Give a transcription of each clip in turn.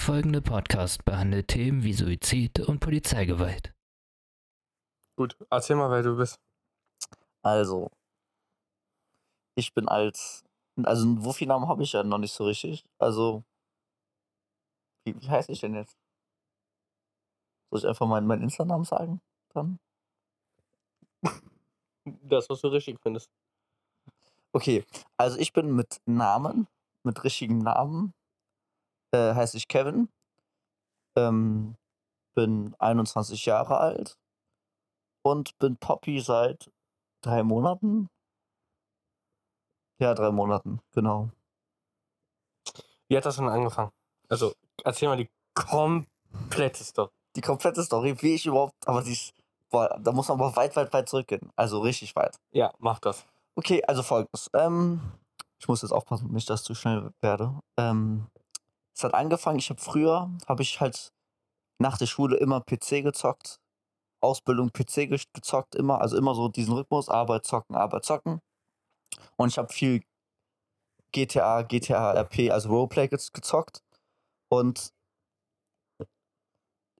Der folgende Podcast behandelt Themen wie Suizid und Polizeigewalt. Gut, erzähl mal, wer du bist. Also, ich bin als, also einen Wuffi-Namen habe ich ja noch nicht so richtig. Also, wie, wie heiße ich denn jetzt? Soll ich einfach meinen, meinen Insta-Namen sagen? Dann? Das, was du richtig findest. Okay, also ich bin mit Namen, mit richtigen Namen, äh, heiße ich Kevin, ähm, bin 21 Jahre alt und bin Poppy seit drei Monaten. Ja, drei Monaten, genau. Wie hat das denn angefangen? Also, erzähl mal die komplette Story. Die komplette Story, wie ich überhaupt, aber die ist, boah, da muss man aber weit, weit, weit zurückgehen. Also richtig weit. Ja, mach das. Okay, also folgendes. Ähm, ich muss jetzt aufpassen, nicht, dass ich zu schnell werde. Ähm, es hat angefangen, ich habe früher, habe ich halt nach der Schule immer PC gezockt. Ausbildung PC ge- gezockt, immer. Also immer so diesen Rhythmus, Arbeit, zocken, Arbeit, zocken. Und ich habe viel GTA, GTA RP, also Roleplay gez- gezockt. Und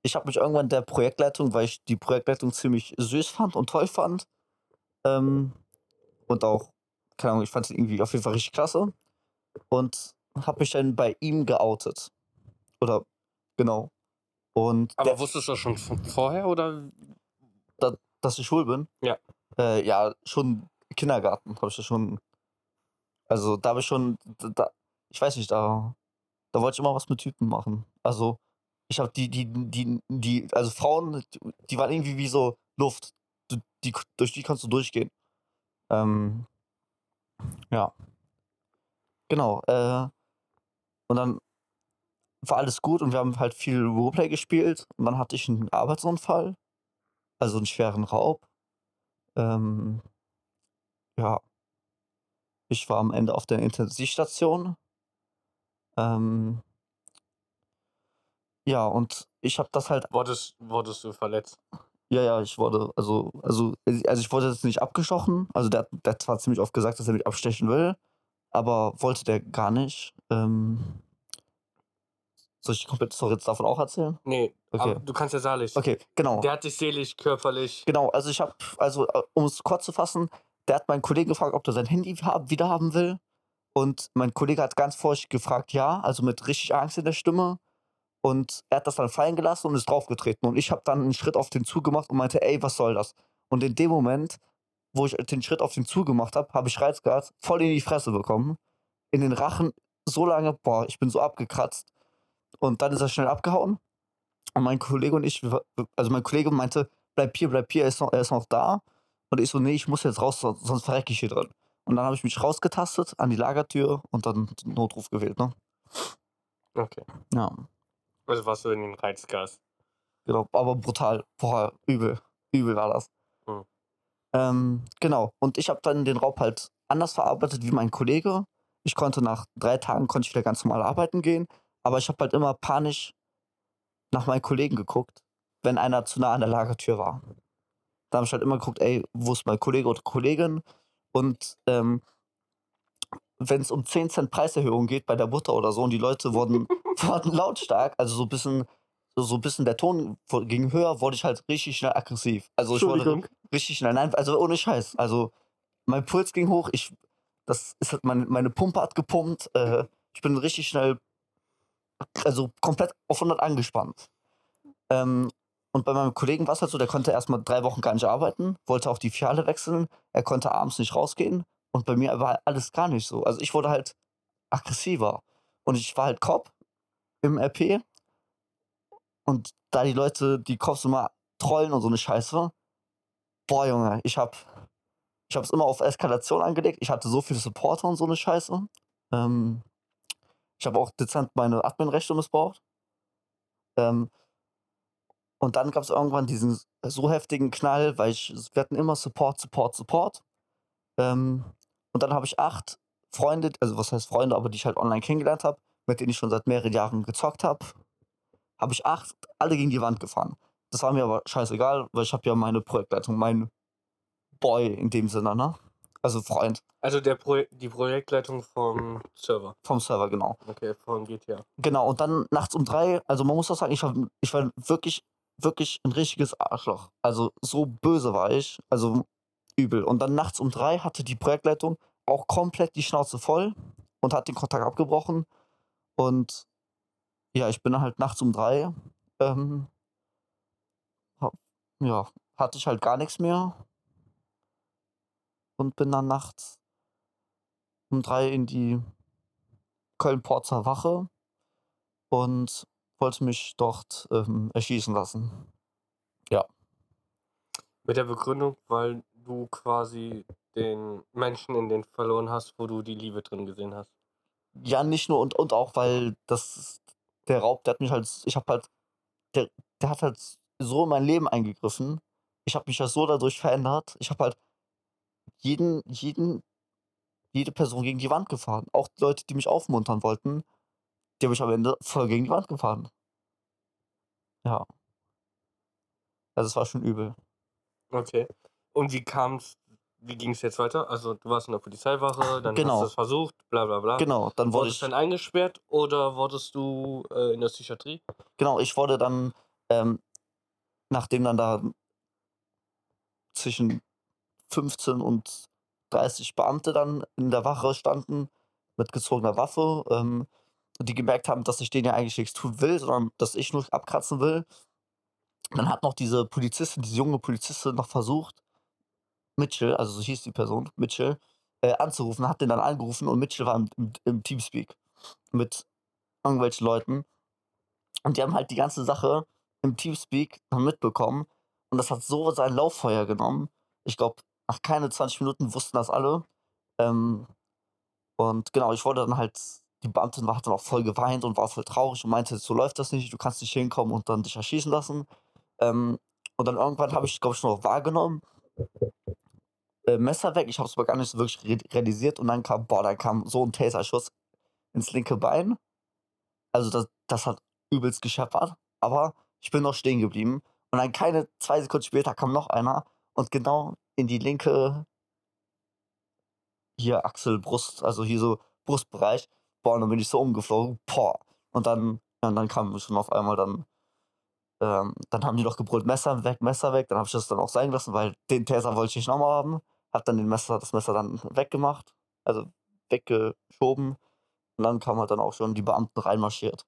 ich habe mich irgendwann der Projektleitung, weil ich die Projektleitung ziemlich süß fand und toll fand. Ähm, und auch, keine Ahnung, ich fand sie irgendwie auf jeden Fall richtig klasse. Und habe mich dann bei ihm geoutet. Oder, genau. Und Aber wusstest du das schon von vorher oder? dass ich schwul bin? Ja. Äh, ja, schon Kindergarten habe ich das schon. Also da habe ich schon, da, da, ich weiß nicht, da, da wollte ich immer was mit Typen machen. Also ich habe die, die, die, die, also Frauen, die, die waren irgendwie wie so Luft. Du, die, durch die kannst du durchgehen. Ähm, ja. Genau. Äh, und dann war alles gut und wir haben halt viel Roleplay gespielt und dann hatte ich einen Arbeitsunfall, also einen schweren Raub. Ähm, ja. Ich war am Ende auf der Intensivstation. Ähm, ja, und ich habe das halt, Wurdest, wurdest du verletzt? ja, ja, ich wurde, also, also, also ich wurde jetzt nicht abgestochen. Also der, der hat zwar ziemlich oft gesagt, dass er mich abstechen will, aber wollte der gar nicht. Ähm, soll ich die komplette Story jetzt davon auch erzählen? Nee, Okay. aber du kannst ja sagen. Okay, genau. Der hat dich seelisch, körperlich. Genau, also ich habe, also äh, um es kurz zu fassen, der hat meinen Kollegen gefragt, ob der sein Handy hab, wieder haben will. Und mein Kollege hat ganz vorsichtig gefragt, ja, also mit richtig Angst in der Stimme. Und er hat das dann fallen gelassen und ist draufgetreten. Und ich habe dann einen Schritt auf den zugemacht und meinte, ey, was soll das? Und in dem Moment, wo ich den Schritt auf den zugemacht habe, habe ich Reizgas voll in die Fresse bekommen. In den Rachen so lange, boah, ich bin so abgekratzt. Und dann ist er schnell abgehauen. Und mein Kollege und ich, also mein Kollege meinte, bleib hier, bleib hier, er ist noch, er ist noch da. Und ich so, nee, ich muss jetzt raus, so- sonst verrecke ich hier drin. Und dann habe ich mich rausgetastet an die Lagertür und dann den Notruf gewählt, ne? Okay. Ja, Also warst du in den Reizgas. genau, aber brutal, boah, übel, übel war das. Ähm, genau, und ich habe dann den Raub halt anders verarbeitet wie mein Kollege. Ich konnte nach drei Tagen, konnte ich wieder ganz normal arbeiten gehen, aber ich habe halt immer panisch nach meinen Kollegen geguckt, wenn einer zu nah an der Lagertür war. Da habe ich halt immer geguckt, ey, wo ist mein Kollege oder Kollegin? Und ähm, wenn es um 10 Cent Preiserhöhung geht bei der Butter oder so und die Leute wurden, wurden lautstark, also so ein bisschen, so, ein bisschen der Ton ging höher, wurde ich halt richtig schnell aggressiv. Also ich wurde richtig schnell, nein, also ohne Scheiß. Also mein Puls ging hoch, ich, das ist halt, meine, meine Pumpe hat gepumpt, äh, ich bin richtig schnell, also komplett auf 100 angespannt. Ähm, und bei meinem Kollegen war es halt so, der konnte erstmal drei Wochen gar nicht arbeiten, wollte auch die Filiale wechseln, er konnte abends nicht rausgehen und bei mir war alles gar nicht so. Also ich wurde halt aggressiver und ich war halt Cop im RP und da die Leute, die Cops immer trollen und so eine Scheiße, boah Junge, ich hab ich hab's immer auf Eskalation angelegt. Ich hatte so viele Supporter und so eine Scheiße. Ähm, ich habe auch dezent meine Adminrechte missbraucht. Ähm, und dann gab es irgendwann diesen so heftigen Knall, weil ich, wir hatten immer Support, Support, Support. Ähm, und dann habe ich acht Freunde, also was heißt Freunde, aber die ich halt online kennengelernt habe, mit denen ich schon seit mehreren Jahren gezockt habe, habe ich acht alle gegen die Wand gefahren. Das war mir aber scheißegal, weil ich habe ja meine Projektleitung, mein Boy in dem Sinne, ne? Also Freund Also der Pro die Projektleitung vom Server. vom Server, genau. Okay, von GTA. Genau, und dann nachts um drei, also man muss auch sagen, ich war, ich war wirklich, wirklich ein richtiges Arschloch. Also so böse war ich, also übel. Und dann nachts um drei hatte die Projektleitung auch komplett die Schnauze voll und hat den Kontakt abgebrochen. Und ja, ich bin halt nachts um drei, ähm, ja, hatte ich halt gar nichts mehr und bin dann nachts um drei in die Köln-Porzer Wache und wollte mich dort ähm, erschießen lassen. Mit der Begründung, weil du quasi den Menschen in den verloren hast, wo du die Liebe drin gesehen hast. Ja, nicht nur und, und auch, weil das der Raub, der hat mich halt, ich hab halt, der, der hat halt so in mein Leben eingegriffen. Ich habe mich ja so dadurch verändert. Ich habe halt jeden, jeden, jede Person gegen die Wand gefahren. Auch die Leute, die mich aufmuntern wollten, die habe ich am Ende voll gegen die Wand gefahren. Ja. Also es war schon übel. Okay. Und wie kam's, wie ging es jetzt weiter? Also du warst in der Polizeiwache, dann Genau. hast du es versucht, bla bla bla. Genau, dann wurde Wurdest ich, du dann eingesperrt oder wurdest du äh, in der Psychiatrie? genau, ich wurde dann, ähm, nachdem dann da zwischen 15 und 30 Beamte dann in der Wache standen mit gezogener Waffe, ähm, die gemerkt haben, dass ich denen ja eigentlich nichts tun will, sondern dass ich nur abkratzen will. Dann hat noch diese Polizistin, diese junge Polizistin noch versucht, Mitchell, also so hieß die Person, Mitchell, äh, anzurufen, hat den dann angerufen und Mitchell war im, im, im Teamspeak mit irgendwelchen Leuten. Und die haben halt die ganze Sache im Teamspeak dann mitbekommen. Und das hat so sein Lauffeuer genommen. Ich glaube, nach keine 20 Minuten wussten das alle. Ähm, und genau, ich wurde dann halt, die Beamtin war, dann auch voll geweint und war voll traurig und meinte, so läuft das nicht, du kannst nicht hinkommen und dann dich erschießen lassen. Ähm, und dann irgendwann habe ich, glaube ich, noch wahrgenommen, äh, Messer weg, ich habe es aber gar nicht so wirklich re realisiert und dann kam, boah, da kam so ein Taserschuss ins linke Bein. Also das, das hat übelst gescheppert, aber ich bin noch stehen geblieben. Und dann keine zwei Sekunden später kam noch einer und genau in die linke hier Achsel, Brust, also hier so Brustbereich. Boah, und dann bin ich so umgeflogen. Boah. Und dann, ja, dann kam schon auf einmal dann, ähm, dann haben die noch gebrüllt, Messer weg, Messer weg. Dann habe ich das dann auch sein lassen, weil den Taser wollte ich nicht nochmal haben. Hab dann den Messer, das Messer dann weggemacht, also weggeschoben. Und dann kamen halt dann auch schon die Beamten reinmarschiert.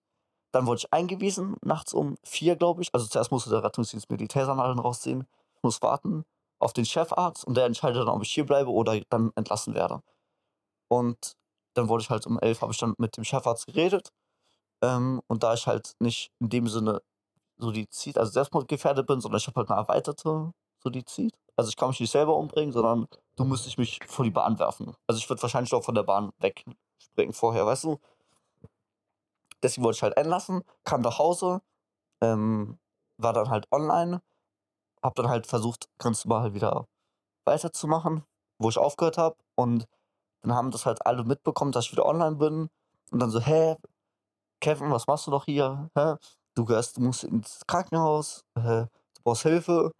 Dann wurde ich eingewiesen, nachts um vier, glaube ich. Also zuerst musste der Rettungsdienst mir die Tasernadeln rausziehen. Muss warten auf den Chefarzt und der entscheidet dann, ob ich hier bleibe oder dann entlassen werde. Und dann wurde ich halt um elf, habe ich dann mit dem Chefarzt geredet. Ähm, und da ich halt nicht in dem Sinne Suizid, also selbstmordgefährdet bin, sondern ich habe halt eine erweiterte Suizid. Also ich kann mich nicht selber umbringen, sondern du müsstest mich vor die Bahn werfen. Also ich würde wahrscheinlich auch von der Bahn wegspringen vorher, weißt du? Deswegen wollte ich halt einlassen, kam nach Hause, ähm, war dann halt online, hab dann halt versucht, ganz normal wieder weiterzumachen, wo ich aufgehört habe. Und dann haben das halt alle mitbekommen, dass ich wieder online bin. Und dann so, hä, Kevin, was machst du doch hier? Hä? Du gehörst, du musst ins Krankenhaus, äh, du brauchst Hilfe.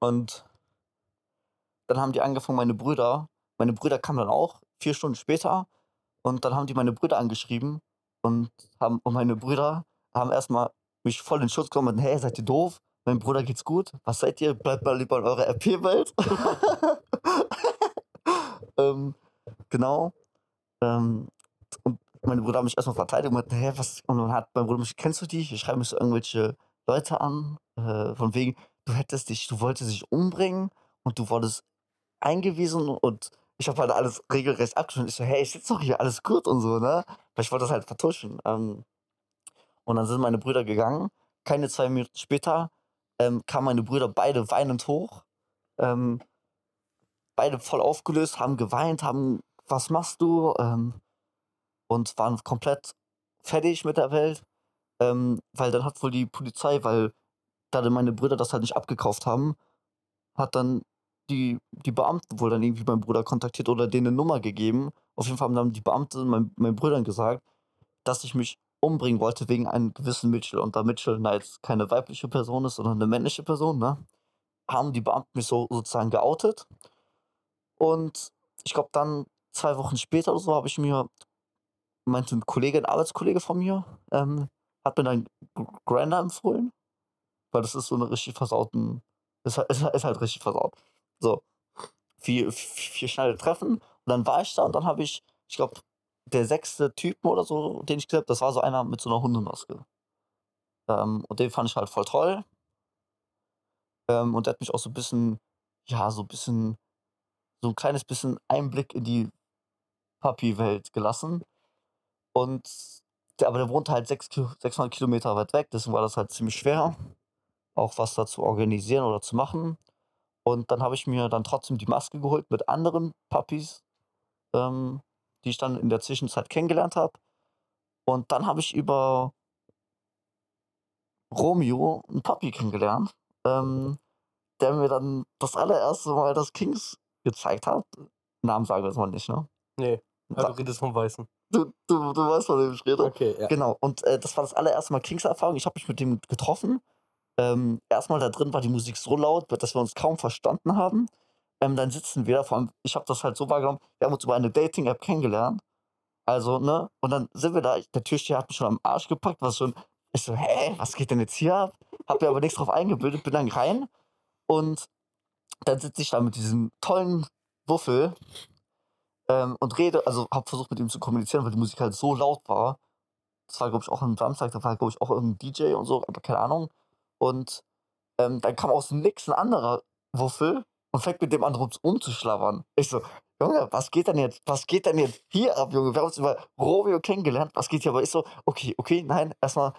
Und dann haben die angefangen, meine Brüder, meine Brüder kamen dann auch, vier Stunden später. Und dann haben die meine Brüder angeschrieben und haben, und meine Brüder haben erstmal mich voll in Schutz genommen und hey, seid ihr doof? Mein Bruder geht's gut. Was seid ihr? Bleibt mal lieber in eurer RP-Welt. ähm, genau. Ähm, und meine Brüder haben mich erstmal verteidigt und meinten, hä, was? Und dann hat mein Bruder mich, kennst du die? Ich schreibe mich so irgendwelche Leute an, äh, von wegen, du hättest dich, du wolltest dich umbringen und du wurdest eingewiesen und ich habe halt alles regelrecht abgeschnitten. Ich so, hey, ich sitze doch hier, alles gut und so, ne? Weil ich wollte das halt vertuschen. Ähm, und dann sind meine Brüder gegangen. Keine zwei Minuten später ähm, kamen meine Brüder beide weinend hoch. Ähm, beide voll aufgelöst, haben geweint, haben, was machst du? Ähm, und waren komplett fertig mit der Welt. Ähm, weil dann hat wohl die Polizei, weil da meine Brüder das halt nicht abgekauft haben, hat dann die, die Beamten wohl dann irgendwie meinen Bruder kontaktiert oder denen eine Nummer gegeben. Auf jeden Fall haben dann die Beamten mein, meinen Brüdern gesagt, dass ich mich umbringen wollte wegen einem gewissen Mitchell. Und da Mitchell jetzt keine weibliche Person ist, sondern eine männliche Person, ne, haben die Beamten mich so sozusagen geoutet. Und ich glaube, dann zwei Wochen später oder so habe ich mir, meinte ein Kollege, ein Arbeitskollege von mir, ähm, hat mir dann Grinder empfohlen. Weil das ist so eine richtig versauten, ist, ist, ist halt richtig versaut. So, vier, vier schnelle Treffen. Und dann war ich da und dann habe ich, ich glaube, der sechste Typen oder so, den ich gesehen habe, das war so einer mit so einer Hundemaske. Ähm, und den fand ich halt voll toll. Ähm, und der hat mich auch so ein bisschen, ja, so ein bisschen, so ein kleines bisschen Einblick in die Puppy-Welt gelassen. Und der, aber der wohnte halt sechs, Kilo- 600 Kilometer weit weg, deswegen war das halt ziemlich schwer, auch was da zu organisieren oder zu machen. Und dann habe ich mir dann trotzdem die Maske geholt mit anderen Puppies, ähm, die ich dann in der Zwischenzeit kennengelernt habe. Und dann habe ich über Romeo einen Puppy kennengelernt, ähm, der mir dann das allererste Mal das Kings gezeigt hat. Namen sagen wir jetzt mal nicht, ne? Nee, also Da- du redest vom Weißen. Du, du, du weißt, von dem ich rede. Okay, ja. Genau, und äh, das war das allererste Mal Kings-Erfahrung. Ich habe mich mit dem getroffen. Ähm, erstmal da drin war die Musik so laut, dass wir uns kaum verstanden haben. Ähm, dann sitzen wir, vor allem, ich habe das halt so wahrgenommen, wir haben uns über eine Dating-App kennengelernt. Also, ne, und dann sind wir da, der Türsteher hat mich schon am Arsch gepackt, was schon, ich so, hä, was geht denn jetzt hier ab? Hab mir aber nichts drauf eingebildet, bin dann rein und dann sitze ich da mit diesem tollen Wuffel ähm, und rede, also habe versucht mit ihm zu kommunizieren, weil die Musik halt so laut war. Das war, glaube ich, auch am Samstag, da war, glaube ich, auch irgendein DJ und so, aber keine Ahnung. Und ähm, dann kam aus dem Nix ein anderer Wuffel und fängt mit dem an rum umzuschlabbern. Ich so, Junge, was geht denn jetzt? Was geht denn jetzt hier ab, Junge? Wir haben uns über Romeo kennengelernt. Was geht hier? Aber ich so, okay, okay, nein, erstmal,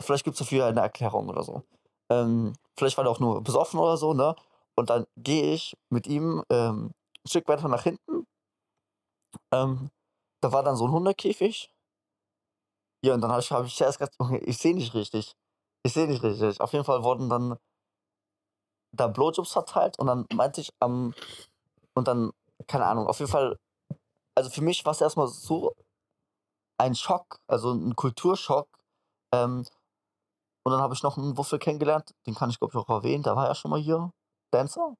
vielleicht gibt es dafür eine Erklärung oder so. Ähm, vielleicht war er auch nur besoffen oder so, ne? Und dann gehe ich mit ihm ähm, ein Stück weiter nach hinten. Ähm, da war dann so ein Hundekäfig. Ja, und dann habe ich, hab ich erst gedacht, Junge, ich sehe nicht richtig. Ich sehe nicht richtig. Auf jeden Fall wurden dann da Blowjobs verteilt und dann meinte ich am, und dann, keine Ahnung, auf jeden Fall, also für mich war es erstmal so ein Schock, also ein Kulturschock. Ähm, und dann habe ich noch einen Wuffel kennengelernt, den kann ich glaube ich auch erwähnen, der war ja schon mal hier, Dancer.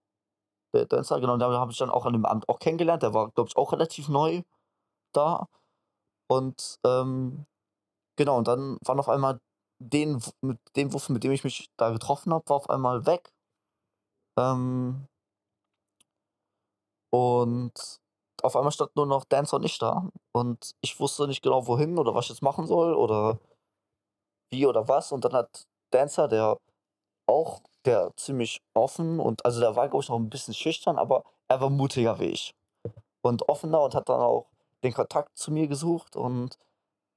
Der Dancer, genau, den habe ich dann auch an dem Abend auch kennengelernt, der war glaube ich auch relativ neu da. Und ähm, genau, und dann waren auf einmal den, mit dem Wuffel, mit dem ich mich da getroffen habe, war auf einmal weg. Ähm, und auf einmal stand nur noch Dancer und ich da. Und ich wusste nicht genau, wohin oder was ich jetzt machen soll oder wie oder was. Und dann hat Dancer, der auch, der ziemlich offen und, also der war, glaube ich, noch ein bisschen schüchtern, aber er war mutiger wie ich. Und offener und hat dann auch den Kontakt zu mir gesucht und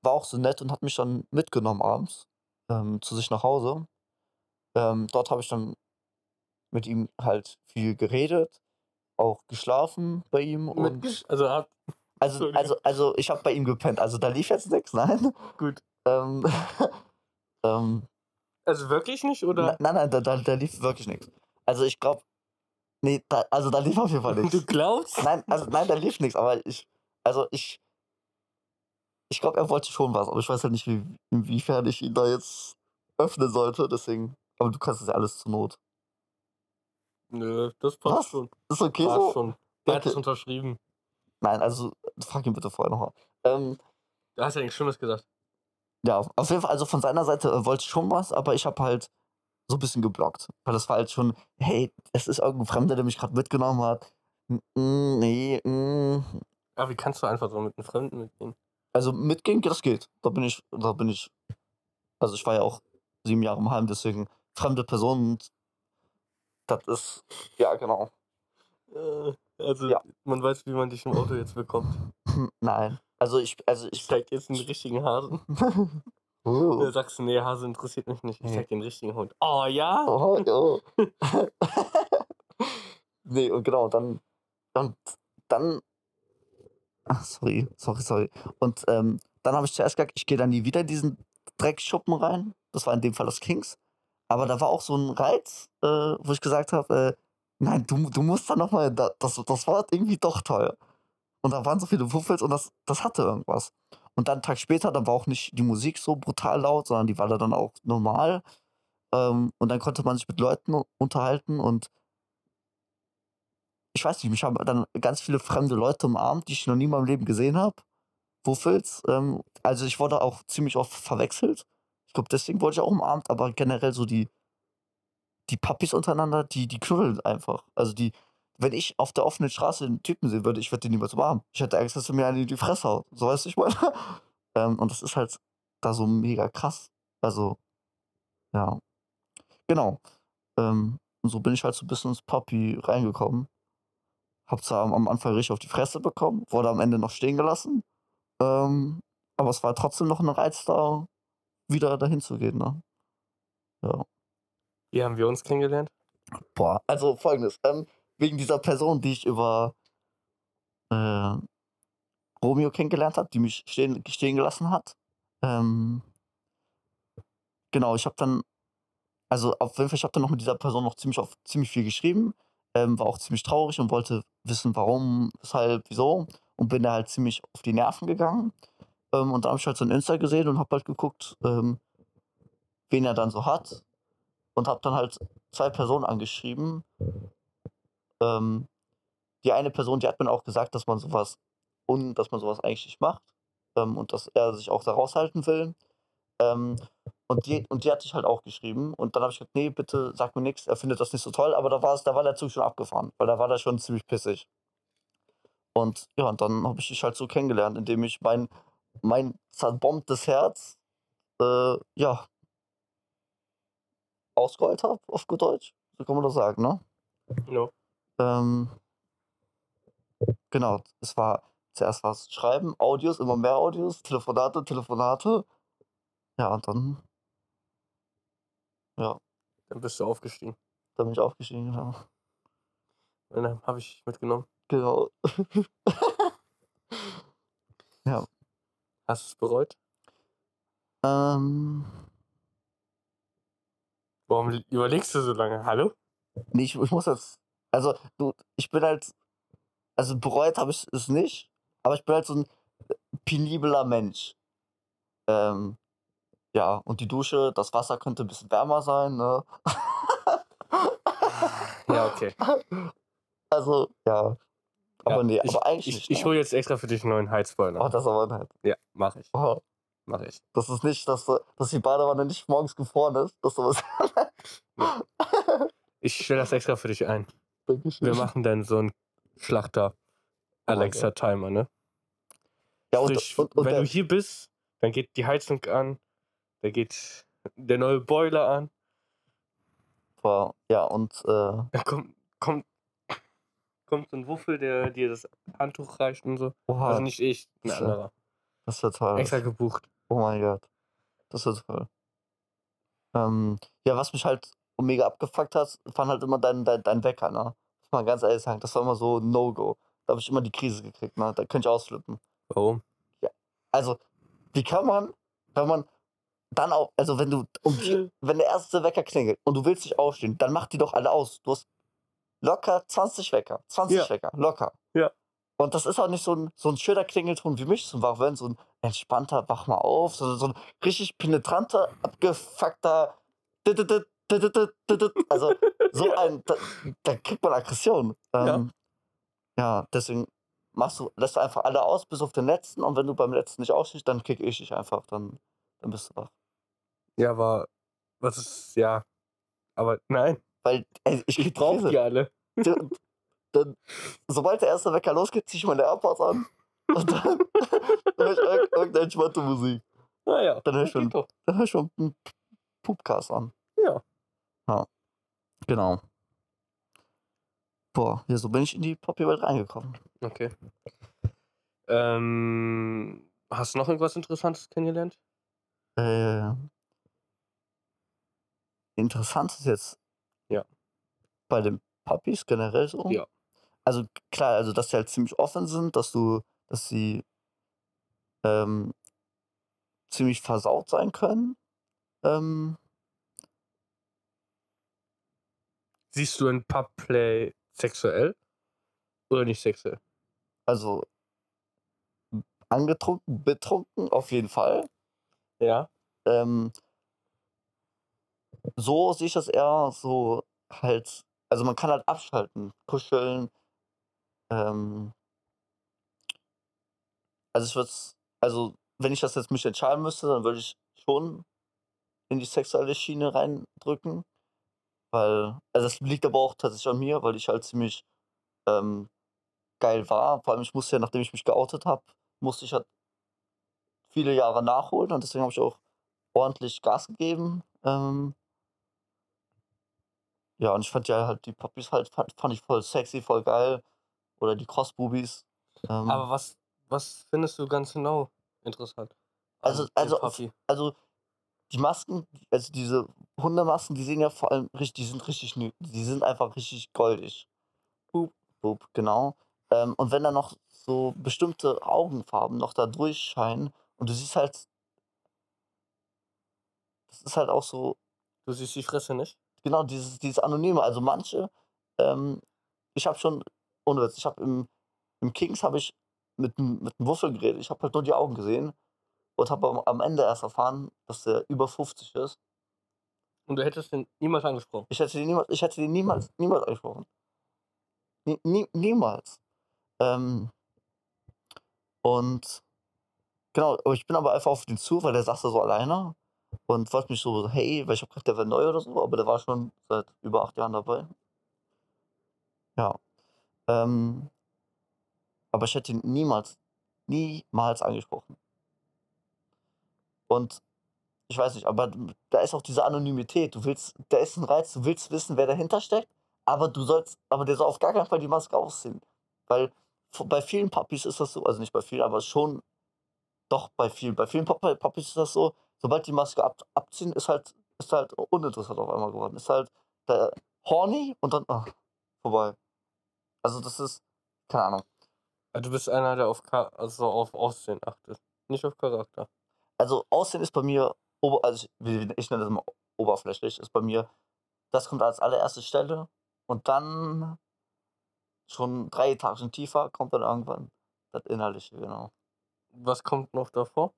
war auch so nett und hat mich dann mitgenommen abends ähm, zu sich nach Hause. Ähm, dort habe ich dann mit ihm halt viel geredet, auch geschlafen bei ihm Mit, und also hat, also also also ich habe bei ihm gepennt, also da lief jetzt nichts, nein. gut. Ähm, ähm, Also wirklich nicht, oder? ne- nein, nein, da, da, da lief wirklich nichts. Also ich glaube, nee, da, also da lief auf jeden Fall Du nichts. glaubst? Nein, also nein, da lief nichts, aber ich, also ich, ich glaube, er wollte schon was, aber ich weiß halt nicht, wie, inwiefern ich ihn da jetzt öffnen sollte, deswegen. Aber du kannst es ja alles zur Not. Nö, das passt Was? schon. Ist okay Passt so? schon. Der hat es unterschrieben. Nein, also frag ihn bitte vorher nochmal. Ähm, Du hast ja nichts Schlimmes gesagt. ja, auf jeden Fall, also von seiner Seite äh, wollte ich schon was, aber ich habe halt so ein bisschen geblockt. Weil das war halt schon, hey, es ist irgendein Fremder, der mich gerade mitgenommen hat. Mm, nee, mm. Aber wie kannst du einfach so mit einem Fremden mitgehen? Also mitgehen, das geht. Da bin ich, da bin ich. Also ich war ja auch sieben Jahre im Heim, deswegen fremde Personen, das ist, ja genau. Äh, Also, Ja. man weiß, wie man dich im Auto jetzt bekommt. Nein. Also ich, also Ich ich. zeig jetzt den richtigen Hasen. sagst du, nee, Hase interessiert mich nicht. Ich zeig den richtigen Hund. Oh ja? Oh, oh. nee, und genau, dann, und dann, ach, sorry, sorry, sorry. Und ähm, dann habe ich zuerst gesagt, ich gehe dann nie wieder in diesen Dreckschuppen rein. Das war in dem Fall das Kings. Aber da war auch so ein Reiz, äh, wo ich gesagt habe, äh, nein, du, du musst da nochmal, da, das, das war irgendwie doch teuer. Und da waren so viele Wuffels und das, das hatte irgendwas. Und dann einen Tag später, da war auch nicht die Musik so brutal laut, sondern die war da dann auch normal. Ähm, und dann konnte man sich mit Leuten unterhalten und ich weiß nicht, mich haben dann ganz viele fremde Leute umarmt, die ich noch nie in meinem Leben gesehen habe. Wuffels. Ähm, also ich wurde auch ziemlich oft verwechselt. Ich glaube, deswegen wurde ich auch umarmt, aber generell so die, die Puppies untereinander, die, die knuddeln einfach. Also die, wenn ich auf der offenen Straße einen Typen sehen würde, ich würde den niemals umarmen. Ich hätte Angst, dass er mir einen in die Fresse haut. So weißt du, ich meine. ähm, und das ist halt da so mega krass. Also, ja. Genau. Ähm, und so bin ich halt so ein bisschen ins Puppy reingekommen. Hab zwar am, Anfang richtig auf die Fresse bekommen, wurde am Ende noch stehen gelassen. Ähm, aber es war trotzdem noch ein Reiz da, wieder dahin zu gehen, ne? Ja. Wie haben wir uns kennengelernt? Boah, also folgendes. Ähm, wegen dieser Person, die ich über äh, Romeo kennengelernt habe, die mich stehen, stehen gelassen hat. Ähm, genau, ich habe dann, also auf jeden Fall, ich habe dann noch mit dieser Person noch ziemlich, auf, ziemlich viel geschrieben, ähm, war auch ziemlich traurig und wollte wissen, warum, weshalb, wieso und bin da halt ziemlich auf die Nerven gegangen. Ähm, und dann habe ich halt so ein Insta gesehen und habe halt geguckt, ähm, wen er dann so hat und habe dann halt zwei Personen angeschrieben. Ähm, die eine Person, die hat mir auch gesagt, dass man sowas und dass man sowas eigentlich nicht macht ähm, und dass er sich auch da raushalten will. Und die, und die hatte ich halt auch geschrieben. Und dann habe ich gesagt, nee, bitte sag mir nichts, er findet das nicht so toll. Aber da war es, da war der Zug schon abgefahren, weil da war der schon ziemlich pissig. Und ja, und dann habe ich dich halt so kennengelernt, indem ich mein, mein zerbombtes Herz, äh, ja, ausgeheult habe, auf gut Deutsch. So kann man das sagen, ne? Ja. Ähm, genau, es war zuerst was Schreiben, Audios, immer mehr Audios, Telefonate, Telefonate. Ja, und dann, ja, Dann bist du aufgestiegen. dann bin ich aufgestiegen, genau. Und dann habe ich mitgenommen. Genau. ja. Hast du es bereut? Ähm, Warum überlegst du so lange? Hallo? nee, ich, ich muss jetzt, also, du, ich bin halt, also bereut habe ich es nicht, aber ich bin halt so ein penibler Mensch. Ähm, ja, und die Dusche, das Wasser könnte ein bisschen wärmer sein, ne? Ja, okay. Also, ja. Aber ja, nee, ich, aber eigentlich ich, nicht. Ich ne? hole jetzt extra für dich einen neuen Heizboiler. Oh, das ist aber nett. Ja, mach ich. Oh, Mach ich. das ist nicht, dass, du- dass die Badewanne nicht morgens gefroren ist. Das ist sowas. Ich stelle das extra für dich ein. Dankeschön. Wir machen dann so einen Schlachter mein Alexa Timer, ne? ja, und, Sprich, und, und wenn du hier bist, dann geht die Heizung an, da geht der neue Boiler an, war, ja, und äh, dann kommt, kommt, kommt so ein Wuffel, der dir das Handtuch reicht und so. oha, Also nicht ich, ein das, anderer. das wird toll. Extra gebucht. Oh mein Gott. Das wird toll. Ähm, ja, was mich halt mega abgefuckt hat, fand halt immer dein, dein, dein Wecker, ne? Muss man ganz ehrlich sagen, das war immer so ein No-Go. Da habe ich immer die Krise gekriegt, ne? Da könnte ich ausflippen. Warum? Also, wie kann man, wenn man dann auch, also wenn du, um, vier- wenn der erste Wecker klingelt und du willst nicht aufstehen, dann mach die doch alle aus. Du hast locker 20 Wecker, 20 Ja. Wecker, locker. Ja. Und das ist auch nicht so ein, so ein schöner Klingelton wie mich zum Wachwerden, so ein entspannter Wach mal auf, sondern so ein richtig penetranter, abgefuckter, also so ein, da, da kriegt man Aggression. Ja. Ähm, ja, deswegen machst du, lässt du einfach alle aus, bis auf den letzten und wenn du beim letzten nicht aufstehst, dann kick ich dich einfach, dann, dann bist du wach. Ja, aber was ist, ja. Aber nein, Weil, ey, ich, brauche Krise. die alle. dann, dann, sobald der erste Wecker losgeht, zieh ich meine AirPods an und dann, dann höre ich irg- irgendeine entspannte Musik. Naja, Dann hör ich schon. Dann höre ich schon einen Pupcast an. Ja. Ja, genau. Boah, ja, so bin ich in die Poppy-Welt reingekommen. Okay. Ähm, hast du noch irgendwas Interessantes kennengelernt? Äh, interessant ist jetzt Ja. bei den Puppies generell so. Ja. Also klar, also dass sie halt ziemlich offen sind, dass du, dass sie ähm, ziemlich versaut sein können. Ähm, Siehst du ein Pubplay sexuell oder nicht sexuell? also angetrunken, betrunken auf jeden Fall. Ja. Ähm, so sehe ich das eher so halt, also man kann halt abschalten, kuscheln, Ähm, also ich würde also wenn ich das jetzt mich entscheiden müsste, dann würde ich schon in die sexuelle Schiene reindrücken. Weil, also das liegt aber auch tatsächlich an mir, weil ich halt ziemlich ähm, geil war. Vor allem, ich musste ja, nachdem ich mich geoutet habe, musste ich halt viele Jahre nachholen und deswegen habe ich auch ordentlich Gas gegeben. Ähm, ja, und ich fand ja halt die Puppies halt, fand, fand ich voll sexy, voll geil. Oder die Crossboobies. Ähm, Aber was, was findest du ganz genau interessant? Also- also- also die Masken, also diese Hundemasken, die sehen ja vor allem richtig, die sind richtig, die sind einfach richtig goldig. Boop. Boop, genau. Ähm, und wenn dann noch so bestimmte Augenfarben noch da durchscheinen und du siehst halt, das ist halt auch so, Du siehst die Fresse nicht? Genau, dieses, dieses Anonyme. Also manche, ähm, ich habe schon, ohne Witz, ich habe im, im Kings habe ich mit, mit einem Wuffel geredet. Ich habe halt nur die Augen gesehen und habe am, Ende erst erfahren, dass der über 50 ist. Und du hättest den niemals angesprochen. Ich hätte den niemals, ich hätte den niemals, niemals angesprochen. Nie, nie, niemals. Ähm, und genau, aber ich bin aber einfach auf den zu, weil der saß da so alleine und wollte mich so, hey, habe gedacht, der wäre neu oder so, aber der war schon seit über acht Jahren dabei. Ja. Ähm, aber ich hätte ihn niemals, niemals angesprochen. Und ich weiß nicht, aber da ist auch diese Anonymität. Du willst, da ist ein Reiz, du willst wissen, wer dahinter steckt, aber du sollst, aber der soll auf gar keinen Fall die Maske ausziehen. Weil bei vielen Puppies ist das so, also nicht bei vielen, aber schon doch bei vielen. Bei vielen Pup- Puppies ist das so, sobald die Maske ab, abziehen, ist halt, ist halt uninteressant auf einmal geworden. Ist halt der horny und dann, ach, vorbei. Also das ist, keine Ahnung. Also du bist einer, der auf, also auf Aussehen achtet. Nicht auf Charakter. Also Aussehen ist bei mir, also ich, ich nenne das mal oberflächlich, ist bei mir, das kommt als allererste Stelle und dann schon drei Etagen tiefer kommt dann irgendwann das Inhaltliche, genau. Was kommt noch davor?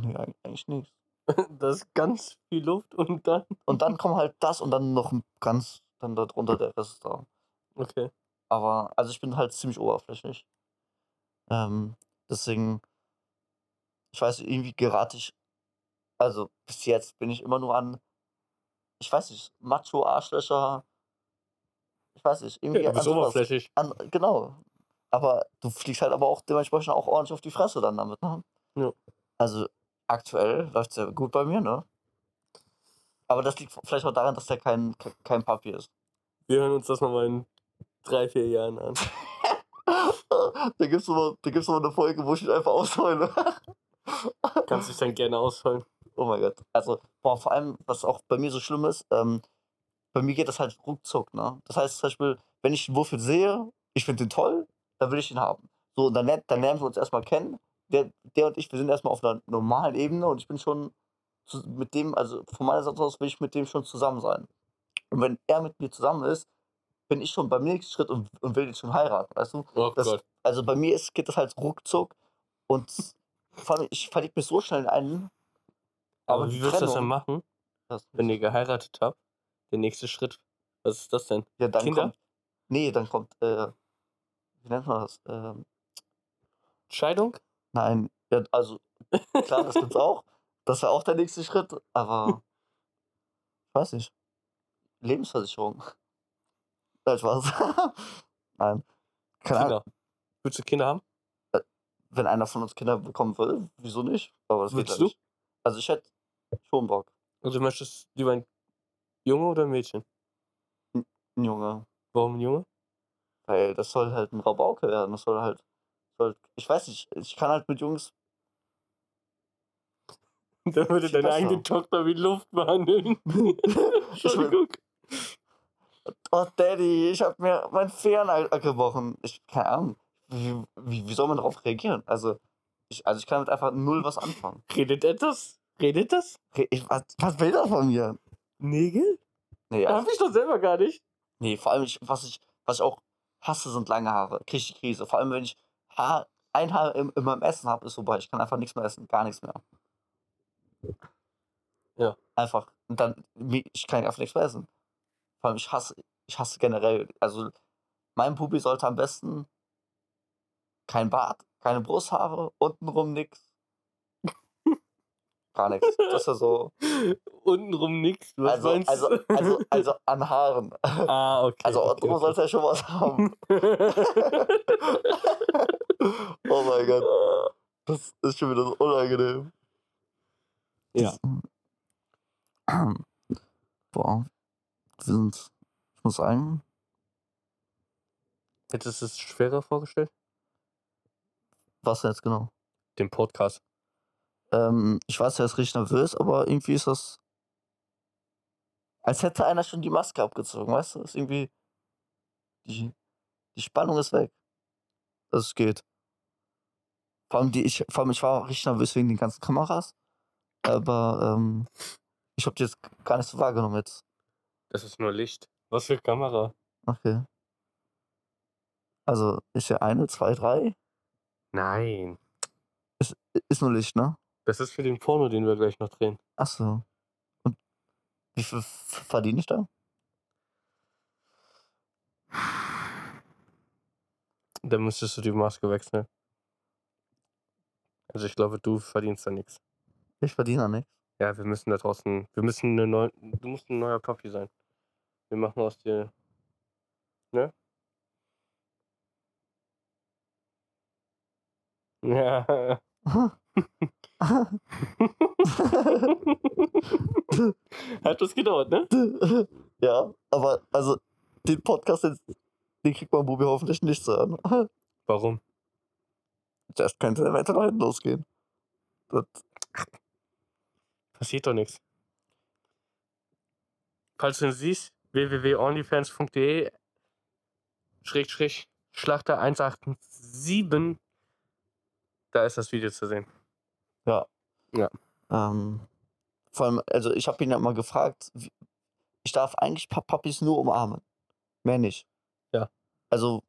Nee, eig- eigentlich nichts. da ist ganz viel Luft und dann. Und dann kommt halt das und dann noch ein ganz, dann darunter der Rest da. Okay. Aber, also ich bin halt ziemlich oberflächlich. Ähm, deswegen, ich weiß irgendwie gerate ich, also bis jetzt bin ich immer nur an, ich weiß nicht, Macho, Arschlöcher, ich weiß nicht, irgendwie Ja, du bist oberflächlich. An, genau. Aber du fliegst halt aber auch dementsprechend auch ordentlich auf die Fresse dann damit, ne? Ja. Also aktuell läuft es ja gut bei mir, ne? Aber das liegt vielleicht auch daran, dass der kein, ke- kein Papi ist. Wir hören uns das nochmal in drei, vier Jahren an. da gibt es da gibt's mal eine Folge, wo ich mich einfach ausheule. Kannst dich dann gerne ausfallen. oh mein Gott. Also, boah, vor allem, was auch bei mir so schlimm ist, ähm, bei mir geht das halt ruckzuck, ne? Das heißt zum Beispiel, wenn ich einen Würfel sehe, ich finde den toll, dann will ich ihn haben. So, und dann, dann lernen wir uns erstmal kennen. Der, der und ich, wir sind erstmal auf einer normalen Ebene und ich bin schon zu, mit dem, also von meiner Seite aus will ich mit dem schon zusammen sein. Und wenn er mit mir zusammen ist, bin ich schon beim nächsten Schritt und, und will ihn schon heiraten, weißt du? Oh Das- Gott. Also bei mir ist, geht das halt ruckzuck und allem, ich verliebe mich so schnell in einen. Aber wie willst du das denn machen, Das, wenn ihr geheiratet habt? Der nächste Schritt. Was ist das denn? ja, dann Kinder? kommt. Nee, dann kommt, äh, wie nennt man das? Ähm, Scheidung? Nein, ja, also klar, das gibt's auch. Das wäre auch der nächste Schritt, aber ich weiß nicht. Lebensversicherung. Nein, Spaß. nein. Keine Ahnung. Kinder. Willst du Kinder haben? Wenn einer von uns Kinder bekommen will, wieso nicht? Aber das geht Willst ja du? nicht. Also ich hätte schon Bock. Also du möchtest lieber ein Junge oder ein Mädchen? Ein Junge. Warum ein Junge? Weil das soll halt ein Rabauke werden. Das soll halt. Ich weiß nicht, ich kann halt mit Jungs. Dann würde deine eigene. Tochter wie Luft behandeln. Entschuldigung. oh Daddy, ich hab mir mein Fern gebrochen. Ich, keine Ahnung. Wie, wie, wie soll man darauf reagieren? Also ich, also ich kann mit einfach null was anfangen. Redet etwas? Redet das? Ich, was, was will das von mir? Nägel? Nee, also, Hab ich doch selber gar nicht. nee vor allem, ich, was, ich, was ich auch hasse, sind lange Haare. Krieg ich die Krise. Vor allem, wenn ich ein Haar in, in meinem Essen habe, ist vorbei. Ich kann einfach nichts mehr essen. Gar nichts mehr. Ja. Einfach. Und dann, ich kann einfach nichts mehr essen. Vor allem, ich hasse, ich hasse generell, also mein Pubi sollte am besten kein Bart, keine Brusthaare, untenrum nix. Gar nichts. Das ist ja so. Untenrum nix. Was Also, meinst also, du? also, also an Haaren. ah, okay. Also okay, untenrum okay. sollte er schon was haben. oh mein Gott. Das ist schon wieder so unangenehm. ja. Boah. Wir sind, ich muss sagen, Hättest du es schwerer vorgestellt? was jetzt genau? Den Podcast. Ähm, ich weiß, er ist richtig nervös, aber irgendwie ist das. Als hätte einer schon die Maske abgezogen, weißt du? Ist irgendwie. Die, die Spannung ist weg. Das geht. Vor allem, die, ich, vor allem, ich war richtig nervös wegen den ganzen Kameras. Aber ähm, ich habe die jetzt gar nicht so wahrgenommen jetzt. Das ist nur Licht. Was für Kamera? Okay. Also ist ja eine, zwei, drei. Nein. Ist nur Licht, ne? Das ist für den Porno, den wir gleich noch drehen. Ach so. Und wie viel verdiene ich da? Dann müsstest du die Maske wechseln. Also ich glaube, du verdienst da nichts. Ich verdiene da nichts. Ja, wir müssen da draußen. Wir müssen eine neue. Du musst ein neuer Papi sein. Wir machen aus dir. Ne? Ja. Hat das gedauert, ne? ja, aber also den Podcast, den, den kriegt man Bubi hoffentlich nicht zu hören. Warum? Das könnte weiter nach hinten losgehen. Das, Passiert doch nichts. Falls du ihn siehst, www.onlyfans.de Schrägstrich Schlachter 187 da ist das Video zu sehen. ähm, vor allem, also ich habe ihn ja mal gefragt, ich darf eigentlich Pa- Papis nur umarmen. Mehr nicht. Also,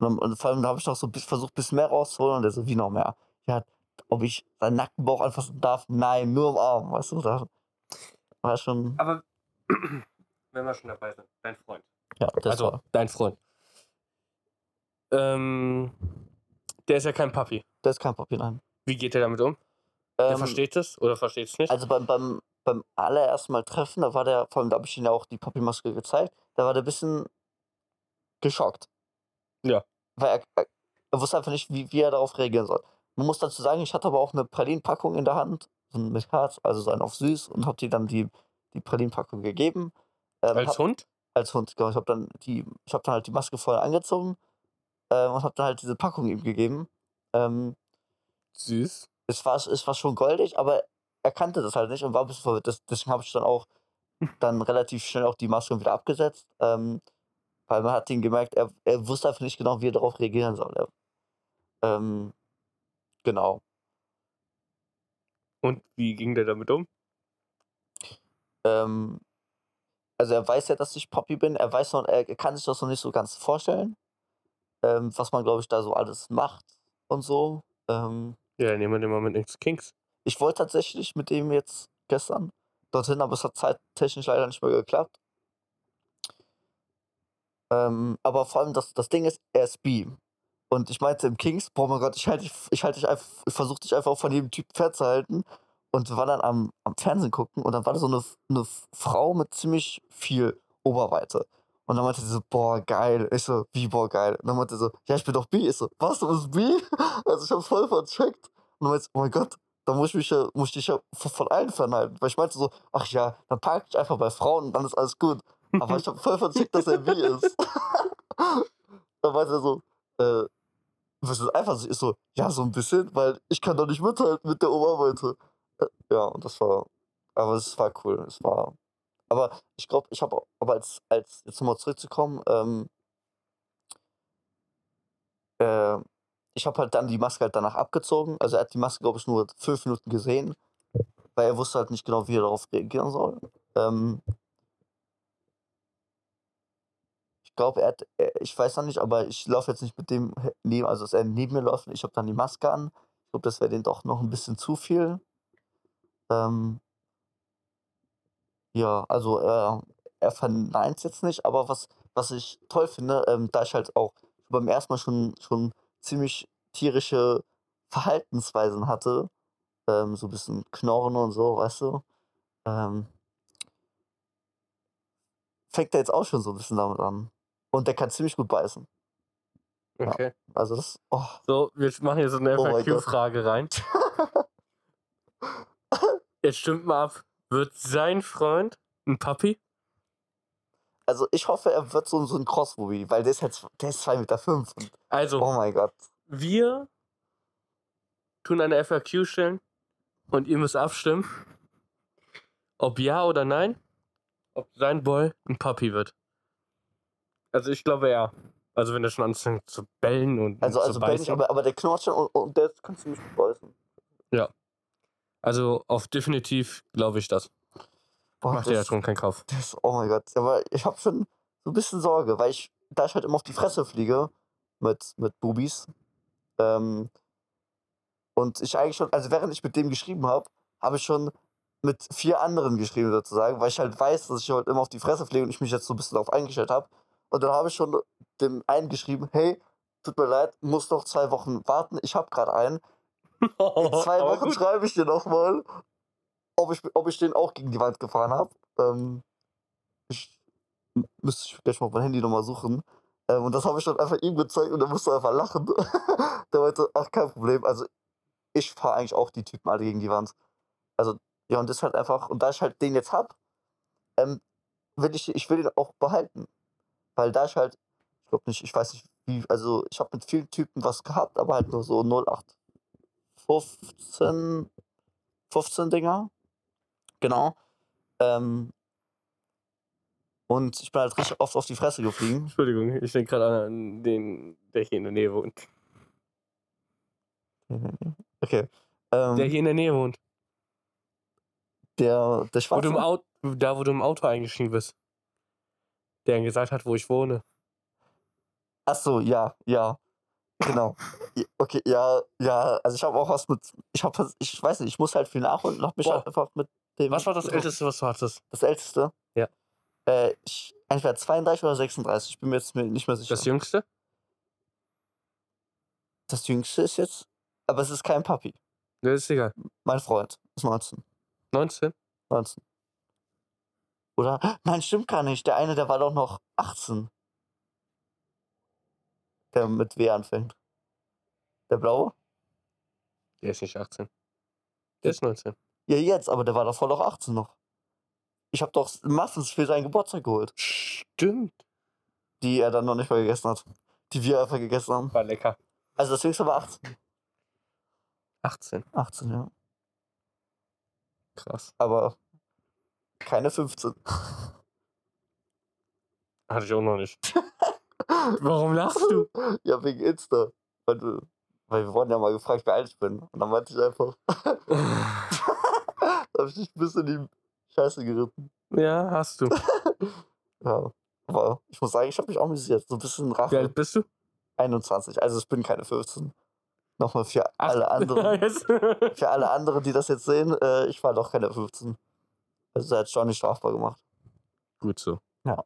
und, und vor allem, da habe ich noch so bis, versucht, ein bisschen mehr rauszuholen und er so, wie noch mehr? Ja, ob ich seinen nackten Bauch anfassen darf? Nein, nur umarmen, weißt du? Da war schon, Aber wenn wir schon dabei sind, dein Freund. ja, das also war, dein Freund. Ähm, der ist ja kein Papi. das ist kein Papi, nein. Wie geht er damit um? Der Ähm, versteht es oder versteht es nicht? Also beim, beim, beim allerersten Mal treffen, da war der, vor allem da habe ich ihm ja auch die Papi-Maske gezeigt, da war der ein bisschen geschockt. Ja. Weil er, er, wusste einfach nicht, wie, wie er darauf reagieren soll. Man muss dazu sagen, ich hatte aber auch eine Pralinenpackung in der Hand, so mit Herz, also so einen auf süß und habe die dann die, die Pralinenpackung gegeben. Ähm, Als hab, Hund? als Hund, genau. Ich habe dann, die- ich hab dann halt die Maske vorher angezogen ähm, und habe dann halt diese Packung ihm gegeben. Ähm, Süß. es war, es war schon goldig, aber er kannte das halt nicht und war ein bisschen verwirrt. Deswegen habe ich dann auch dann relativ schnell auch die Maske wieder abgesetzt. Ähm, weil man hat ihn gemerkt, er, er wusste einfach nicht genau, wie er darauf reagieren soll. Er, ähm, genau. Und wie ging der damit um? Ähm, also er weiß ja, dass ich Poppy bin. Er weiß noch, er kann sich das noch nicht so ganz vorstellen, ähm, was man, glaube ich, da so alles macht und so. Ähm, Ja, dann nehmen wir den mal mit ins Kings. Ich wollte tatsächlich mit dem jetzt gestern dorthin, aber es hat zeittechnisch leider nicht mehr geklappt. Ähm, aber vor allem das, das Ding ist, er ist bi. Und ich meinte im Kings, boah mein Gott, ich halte ich halte dich einfach, ich versuche dich einfach von jedem Typ fernzuhalten. Und wir waren dann am, am Fernsehen gucken und dann war da so eine, eine Frau mit ziemlich viel Oberweite. Und dann meinte sie so, boah, geil. Ich so, wie, boah, geil. Und dann meinte sie so, ja, ich bin doch bi. Ich so, was, du bist bi? Also ich hab's voll vercheckt. Und dann meinte sie, oh mein Gott, da muss ich mich ja, muss ich dich ja von allen fernhalten. Weil ich meinte so, ach ja, dann park ich einfach bei Frauen und dann ist alles gut. Aber ich hab voll vercheckt, dass er bi ist. dann meinte er so, äh, was ist einfach so? Ich so, ja, so ein bisschen, weil ich kann doch nicht mithalten mit der Oberweite. Äh, Ja, und das war, aber es war cool. Es war, aber ich glaube, ich habe, aber als, als, jetzt nochmal zurückzukommen, ähm, äh, ich habe halt dann die Maske halt danach abgezogen. Also er hat die Maske, glaube ich, nur fünf Minuten gesehen, weil er wusste halt nicht genau, wie er darauf reagieren soll. Ähm, ich glaube, er hat, er, ich weiß noch nicht, aber ich laufe jetzt nicht mit dem neben, also dass er neben mir läuft und ich habe dann die Maske an. Ich glaube, das wäre denen doch noch ein bisschen zu viel. Ähm, ja, also äh, er verneint jetzt nicht, aber was, was ich toll finde, ähm, da ich halt auch beim ersten Mal schon, schon ziemlich tierische Verhaltensweisen hatte, ähm, so ein bisschen Knorren und so, weißt du, ähm, fängt er jetzt auch schon so ein bisschen damit an. Und der kann ziemlich gut beißen. Ja. Okay. Also das, oh, So, wir machen hier so eine Oh. FAQ-Frage rein. Jetzt stimmt mal ab. Wird sein Freund ein Papi? also ich hoffe, er wird so, so ein Cross-Movie, weil der ist halt, der ist 2,5 Meter. Fünf Also, oh mein Gott. wir tun eine FAQ stellen und ihr müsst abstimmen, ob ja oder nein, ob sein Boy ein Papi wird. Also ich glaube ja. Also wenn er schon anfängt zu bellen und Also, zu also Bell nicht, beißen. aber, aber der knurrt schon und, und der kann ziemlich gut beißen. Also auf definitiv glaube ich das. Boah, Macht ihr ja das- schon keinen Kauf. Das, oh mein Gott. Aber ich habe schon so ein bisschen Sorge, weil ich, da ich halt immer auf die Fresse fliege mit, mit Bubis. Ähm, und ich eigentlich schon, also während ich mit dem geschrieben habe, habe ich schon mit vier anderen geschrieben sozusagen, weil ich halt weiß, dass ich halt immer auf die Fresse fliege und ich mich jetzt so ein bisschen darauf eingestellt habe. Und dann habe ich schon dem einen geschrieben, hey, tut mir leid, muss noch zwei Wochen warten, ich habe gerade einen. In zwei Wochen gut. schreibe ich dir nochmal, ob ich, ob ich den auch gegen die Wand gefahren habe. Ähm, ich müsste ich gleich mal auf mein Handy nochmal suchen. Ähm, und das habe ich dann einfach ihm gezeigt und er musste einfach lachen. der meinte, ach, kein Problem. Also, ich fahre eigentlich auch die Typen alle gegen die Wand. Also, ja, und das halt einfach, und da ich halt den jetzt hab, ähm, will ich, ich will den auch behalten. Weil da ich halt, ich glaube nicht, ich weiß nicht, wie, also ich habe mit vielen Typen was gehabt, aber halt nur so 08. 15, 15 Dinger. Genau. Ähm, und ich bin halt richtig oft auf die Fresse geflogen. Entschuldigung, ich denke gerade an den, der hier in der Nähe wohnt. Okay. Ähm, Der hier in der Nähe wohnt. der, der Wo du im Schwarze. Auto, da, wo du im Auto eingestiegen bist. Der gesagt hat, wo ich wohne. Ach so, ja, ja. Genau. Okay, ja, ja. Also ich habe auch was mit. Ich habe, ich weiß nicht, ich muss halt viel nachholen und hab mich Boah. halt einfach mit dem. Was war das getroffen. Älteste, was du hattest? Das älteste? Ja. Äh, ich, entweder 32 oder 36. Ich bin mir jetzt nicht mehr sicher. Das Jüngste? das jüngste ist jetzt. Aber es ist kein Papi. Ne, ist egal. Mein Freund ist 19. 19? 19. Oder? Nein, stimmt gar nicht. Der eine, der war doch noch 18. Der mit W anfängt. Der blaue? Der ist nicht 18. Der ist 19. Ja, jetzt, aber der war davor doch 18 noch. Ich habe doch Muffins für seinen Geburtstag geholt, Stimmt. die er dann noch nicht mal gegessen hat. Die wir einfach gegessen haben. War lecker. Also das jüngste war 18. 18. 18, ja. Krass. Aber keine 15. Hatte ich auch noch nicht. Warum lachst du? Ja, wegen Insta. Weil, du, weil wir wurden ja mal gefragt, wer alt ich bin. Und dann meinte ich einfach, da habe ich dich ein bisschen in die Scheiße geritten. ja, hast du. Ja. Aber ich muss sagen, ich habe mich auch amüsiert. So ein bisschen Wie Rache. alt bist du? 21. Also ich bin keine 15. Nochmal für alle anderen. Für alle anderen, die das jetzt sehen, äh, ich war doch keine 15. Also er hat schon nicht strafbar gemacht. Gut so. Ja.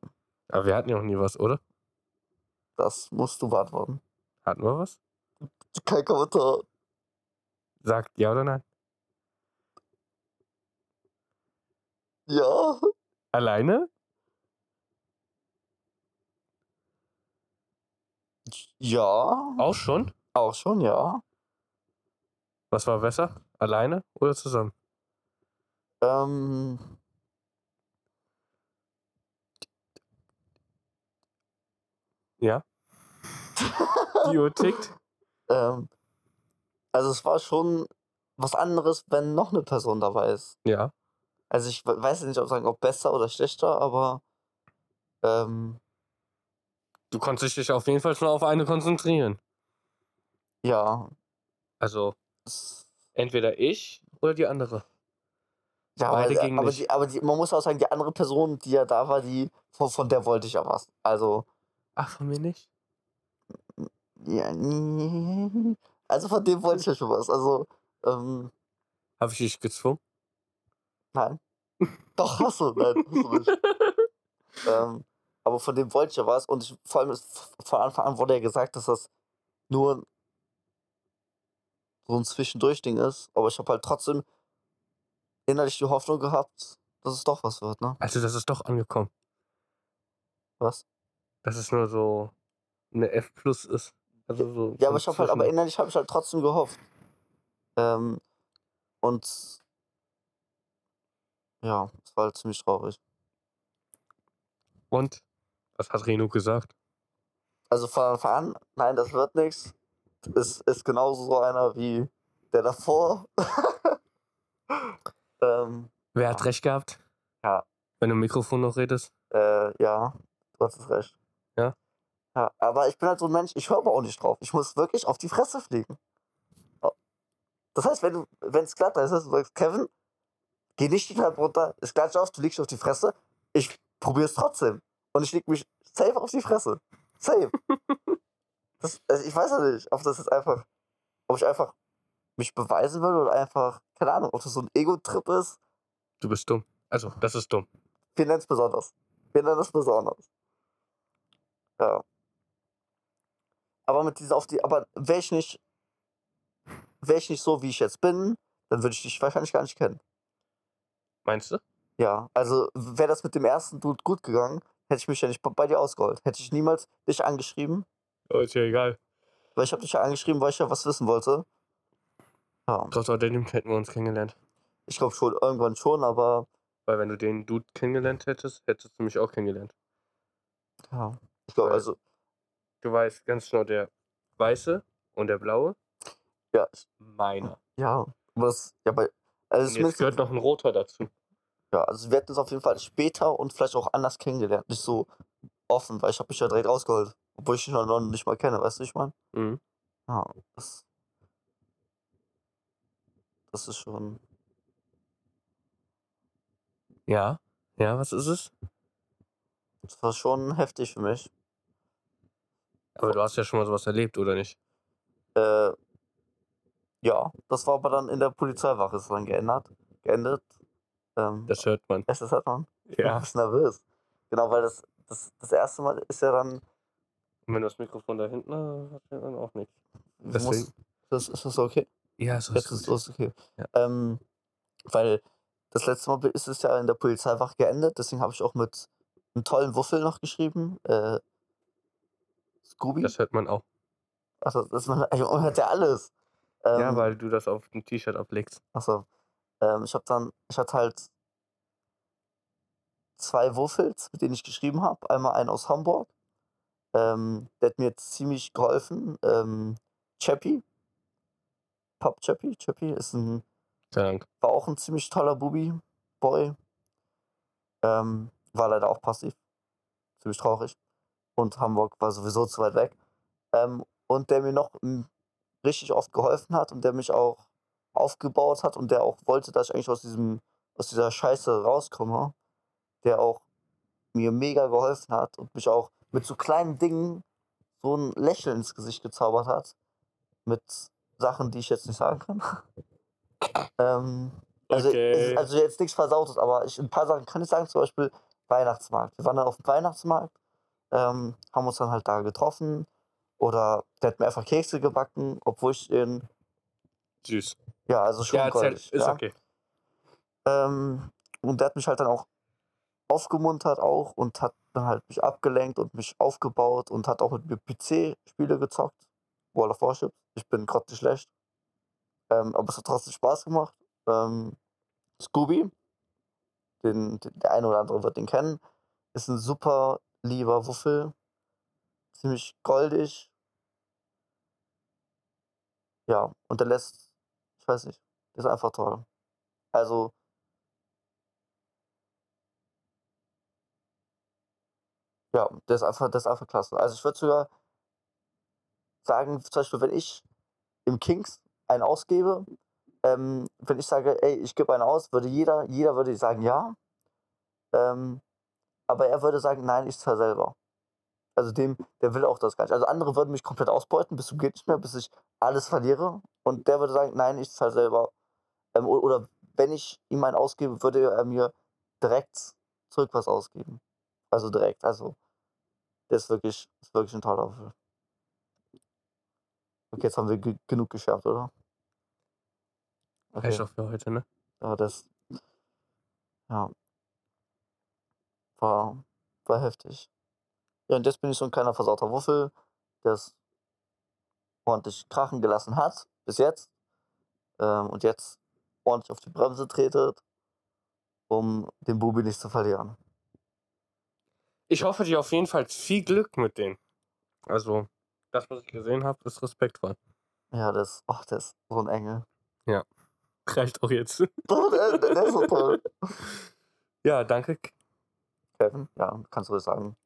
Aber wir hatten ja auch nie was, oder? Das musst du beantworten. Hatten wir was? Kein Kommentar. Sagt ja oder nein? Ja. Alleine? Ja. Auch schon? Auch schon, ja. Was war besser? Alleine oder zusammen? Ähm, Ja. Die Uhr tickt. ähm, also es war schon was anderes, wenn noch eine Person dabei ist. Ja. Also ich we- weiß nicht, ob sagen, ob besser oder schlechter, aber ähm, Du konntest dich auf jeden Fall schon auf eine konzentrieren. ja. Also entweder ich oder die andere. Ja, Beide aber, gingen aber, die, aber die, man muss auch sagen, die andere Person, die ja da war, die von, von der wollte ich ja was. Also, Ach, von mir nicht? ja, nee. also von dem wollte ich ja schon was. Also, ähm, Habe ich dich gezwungen? nein. Doch, hast du, nein, hast du nicht. ähm, aber von dem wollte ich ja was und ich, vor allem ist, von Anfang an wurde ja gesagt, dass das nur so ein Zwischendurchding ist, aber ich habe halt trotzdem innerlich die Hoffnung gehabt, dass es doch was wird, ne? Also, das ist doch angekommen. Was? Dass es nur so eine F plus ist. Also so Ja, aber ich habe halt, aber innerlich habe ich halt trotzdem gehofft. Ähm, und ja, es war halt ziemlich traurig. Und? Was hat Reno gesagt? Also von Anfang an, nein, das wird nichts. Ist, ist genauso so einer wie der davor. ähm, Wer hat recht gehabt? Ja. Wenn du im Mikrofon noch redest? äh, ja, du hast recht. Aber ich bin halt so ein Mensch, ich höre aber auch nicht drauf. Ich muss wirklich auf die Fresse fliegen. Oh. Das heißt, wenn du, wenn es glatt ist, du sagst, Kevin, geh nicht die Treppe runter, ist glatt auf, du liegst auf die Fresse. Ich probiere es trotzdem. Und ich leg mich safe auf die Fresse. Safe. das, also ich weiß ja nicht, ob das jetzt einfach, ob ich einfach mich beweisen will oder einfach, keine Ahnung, ob das so ein Ego-Trip ist. Du bist dumm. Also, das ist dumm. Wir nennen es besonders. Wir nennen es besonders. Ja. Aber mit dieser auf die, aber wäre ich nicht, wäre ich nicht so, wie ich jetzt bin, dann würde ich dich wahrscheinlich gar nicht kennen. Meinst du? Ja, also wäre das mit dem ersten Dude gut gegangen, hätte ich mich ja nicht bei dir ausgeholt. Hätte ich niemals dich angeschrieben, Oh, ist ja egal. weil ich habe dich ja angeschrieben, weil ich ja was wissen wollte. Ja, Trotz alledem hätten wir uns kennengelernt. ich glaube schon, irgendwann schon, aber Weil wenn du den Dude kennengelernt hättest, hättest du mich auch kennengelernt. ja, ich glaube, also, Du weißt ganz genau, der weiße und der blaue, ja, ich- meiner. ja, aber das, ja, bei, also Und jetzt gehört noch ein roter dazu. Ja, also wir hätten uns auf jeden Fall später und vielleicht auch anders kennengelernt. Nicht so offen, weil ich habe mich ja direkt rausgeholt. Obwohl ich dich noch noch nicht mal kenne, weißt du, ich meine? Mhm. Ja, das. Das ist schon. Ja. Ja, was ist es? Das war schon heftig für mich. Aber du hast ja schon mal sowas erlebt, oder nicht? Äh, ja, das war aber dann in der Polizeiwache ist dann geändert. Geendet. Ähm, Das hört man. es ist halt man. Ich bin Ja. ein bisschen nervös. Genau, weil das, das, das erste Mal ist ja dann. Und wenn du das Mikrofon da hinten hast, hat er dann auch nichts. du Deswegen- das, ist das okay? Ja, so Jetzt ist los, okay. Ja. Ähm, weil das letzte Mal ist es ja in der Polizeiwache geendet, deswegen habe ich auch mit einem tollen Wuffel noch geschrieben. Äh, Scooby. Das hört man auch. Achso, das man, man hört ja alles. Ähm, ja, weil du das auf dem T-Shirt ablegst. Achso. Ähm, ich habe dann, ich hatte halt zwei Wuffels, mit denen ich geschrieben habe. Einmal einen aus Hamburg. Ähm, der hat mir ziemlich geholfen. Ähm, Chappie. Pop Chappie. Chappie ist ein Ahnung. war auch ein ziemlich toller Bubi-Boy. Ähm, war leider auch passiv. Ziemlich traurig. Und Hamburg war sowieso zu weit weg. Ähm, und der mir noch m, richtig oft geholfen hat und der mich auch aufgebaut hat und der auch wollte, dass ich eigentlich aus diesem, aus dieser Scheiße rauskomme. Der auch mir mega geholfen hat und mich auch mit so kleinen Dingen so ein Lächeln ins Gesicht gezaubert hat. Mit Sachen, die ich jetzt nicht sagen kann. ähm, also, Okay. also jetzt nichts Versautes, aber ich, ein paar Sachen kann ich sagen, zum Beispiel Weihnachtsmarkt. Wir waren dann auf dem Weihnachtsmarkt, ähm, haben uns dann halt da getroffen oder der hat mir einfach Kekse gebacken, obwohl ich den, Süß. ja, also schon Ja, erzähl. goldig, Ist ja. okay. Ähm, und der hat mich halt dann auch aufgemuntert auch und hat dann halt mich abgelenkt und mich aufgebaut und hat auch mit mir PC-Spiele gezockt. Wall of Warships. Ich bin grottig schlecht. Ähm, aber es hat trotzdem Spaß gemacht. Ähm, Scooby, den, den, der eine oder andere wird den kennen, ist ein super lieber Wuffel. Ziemlich goldig. Ja, und der lässt, ich weiß nicht, ist einfach toll. Also, ja, der ist einfach, der ist einfach klasse. Also ich würde sogar sagen, zum Beispiel, wenn ich im Kings einen ausgebe, ähm, wenn ich sage, ey, ich gebe einen aus, würde jeder, jeder würde sagen, ja. Ähm, aber er würde sagen, nein, ich zahle selber. Also dem, der will auch das gar nicht. Also andere würden mich komplett ausbeuten, bis zum geht nicht mehr, bis ich alles verliere. Und der würde sagen, nein, ich zahle selber. Ähm, oder wenn ich ihm einen ausgebe, würde er mir direkt zurück was ausgeben. Also direkt. Also, der ist wirklich, ist wirklich ein toller Würfel. Okay, jetzt haben wir ge genug geschärft, oder? Reicht auch für heute, ne? Aber das. Ja. War, war heftig. Ja, und jetzt bin ich so ein kleiner versauter Wuffel, der es ordentlich krachen gelassen hat, bis jetzt. Ähm, und jetzt ordentlich auf die Bremse tretet, um den Bubi nicht zu verlieren. Ich hoffe dir auf jeden Fall viel Glück mit denen. Also, das, was ich gesehen habe, ist respektvoll. Ja, ist, ach, der ist so ein Engel. Reicht auch jetzt. der, der ist so toll. Ja, danke. Kevin, ja, kannst du das sagen.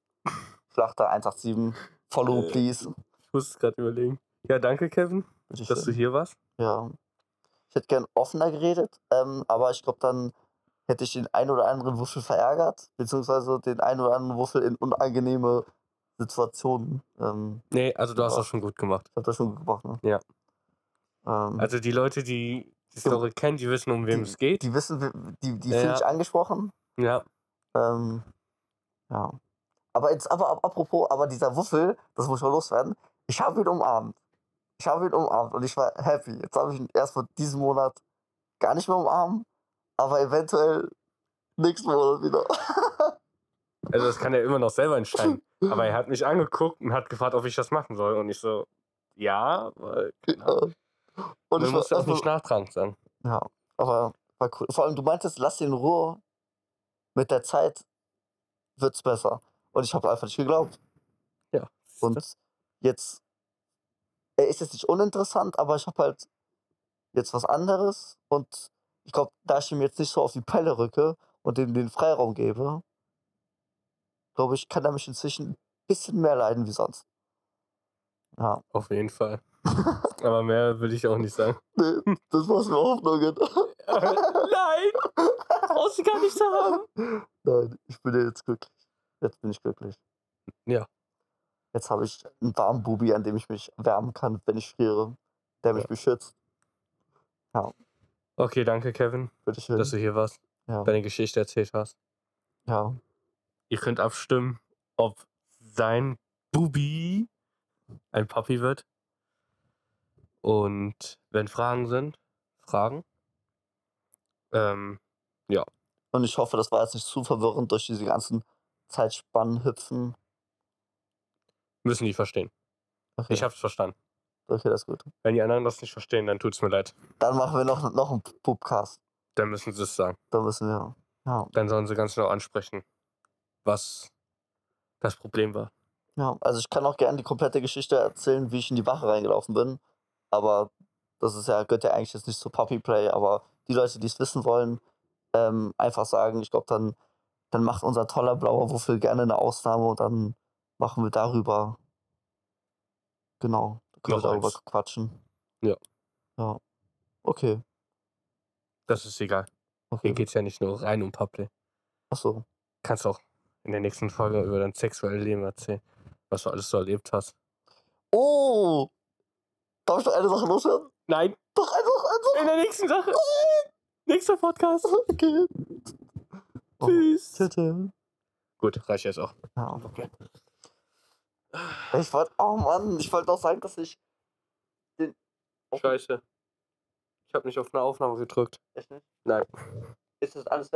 Schlachter 187, follow Äh, please. Ich muss es gerade überlegen. Ja, danke, Kevin, Bitte dass du schön. hier warst. Ja. Ich hätte gern offener geredet, ähm, aber ich glaube, dann hätte ich den einen oder anderen Wuffel verärgert, beziehungsweise den einen oder anderen Wuffel in unangenehme Situationen. Ähm, Nee, also du hast das schon gut gemacht. ich habe das schon gut gemacht, ne? Ja. Ähm, Also die Leute, die die Story kennen, die wissen, um wem die, es geht. Die wissen, die, die Ja, fühlen sich angesprochen. Ja, Ähm, ja. Aber jetzt, aber ap- apropos, aber dieser Wuffel, das muss mal loswerden, ich habe ihn umarmt. Ich habe ihn umarmt und ich war happy. Jetzt habe ich ihn erst vor diesem Monat gar nicht mehr umarmt, aber eventuell nächsten Monat wieder. also das kann er immer noch selber entscheiden. Aber er hat mich angeguckt und hat gefragt, ob ich das machen soll. Und ich so, ja, weil, Ahnung. und Man ich muss das nicht einfach, nachtragend sein. ja, aber war cool. Vor allem, du meintest, lass ihn in Ruhe. Mit der Zeit wird's besser. Und ich habe einfach nicht geglaubt. Ja. Und jetzt, er ist jetzt nicht uninteressant, aber ich habe halt jetzt was anderes und ich glaube, da ich ihm jetzt nicht so auf die Pelle rücke und ihm den Freiraum gebe, glaube ich, kann er mich inzwischen ein bisschen mehr leiden wie sonst. Ja. Auf jeden Fall. Aber mehr will ich auch nicht sagen. Nee, das war's mir Hoffnungen. Nein! Brauchst du gar nicht zu haben. Nein, ich bin ja jetzt glücklich. Jetzt bin ich glücklich. Ja. Jetzt habe ich einen warmen Bubi, an dem ich mich wärmen kann, wenn ich friere, der mich Ja. beschützt. Okay, danke, Kevin, Bitteschön. dass du hier warst, ja. deine Geschichte erzählt hast. ja. Ihr könnt abstimmen, ob sein Bubi ein Papi wird. Und wenn Fragen sind, Fragen. Ähm, Und ich hoffe, das war jetzt nicht zu verwirrend durch diese ganzen Zeitspannen hüpfen. müssen die verstehen. Okay, Ich hab's verstanden. okay, das ist gut. Wenn die anderen das nicht verstehen, dann tut's mir leid. Dann machen wir noch, noch einen Pupcast. Dann müssen sie es sagen. Da müssen wir. Ja, Dann sollen sie ganz genau ansprechen, was das Problem war. ja. Also ich kann auch gerne die komplette Geschichte erzählen, wie ich in die Wache reingelaufen bin. Aber das ist ja, gehört ja eigentlich jetzt nicht zu Puppy Play. Aber die Leute, die es wissen wollen, ähm, einfach sagen, ich glaube, dann, dann macht unser toller blauer Wuffel gerne eine Ausnahme und dann machen wir darüber. Genau. Können Noch wir darüber eins. quatschen. Ja. Ja. Okay. Das ist egal. Hier okay. geht's ja nicht nur rein um Papi. Achso. Kannst auch in der nächsten Folge über dein sexuelles Leben erzählen, was du alles so erlebt hast. Oh! Darf ich noch eine Sache loswerden? Nein, Doch, eine Sache, eine Sache. in der nächsten Sache. Nächster Podcast. Okay. Oh, Tschüss. Tschüss. Gut, reicht jetzt auch. Ja, okay. Ich wollte, oh Mann, ich wollte auch sagen, dass ich den. Scheiße. Ich habe nicht auf eine Aufnahme gedrückt. Echt nicht? Nein. Ist das alles weg?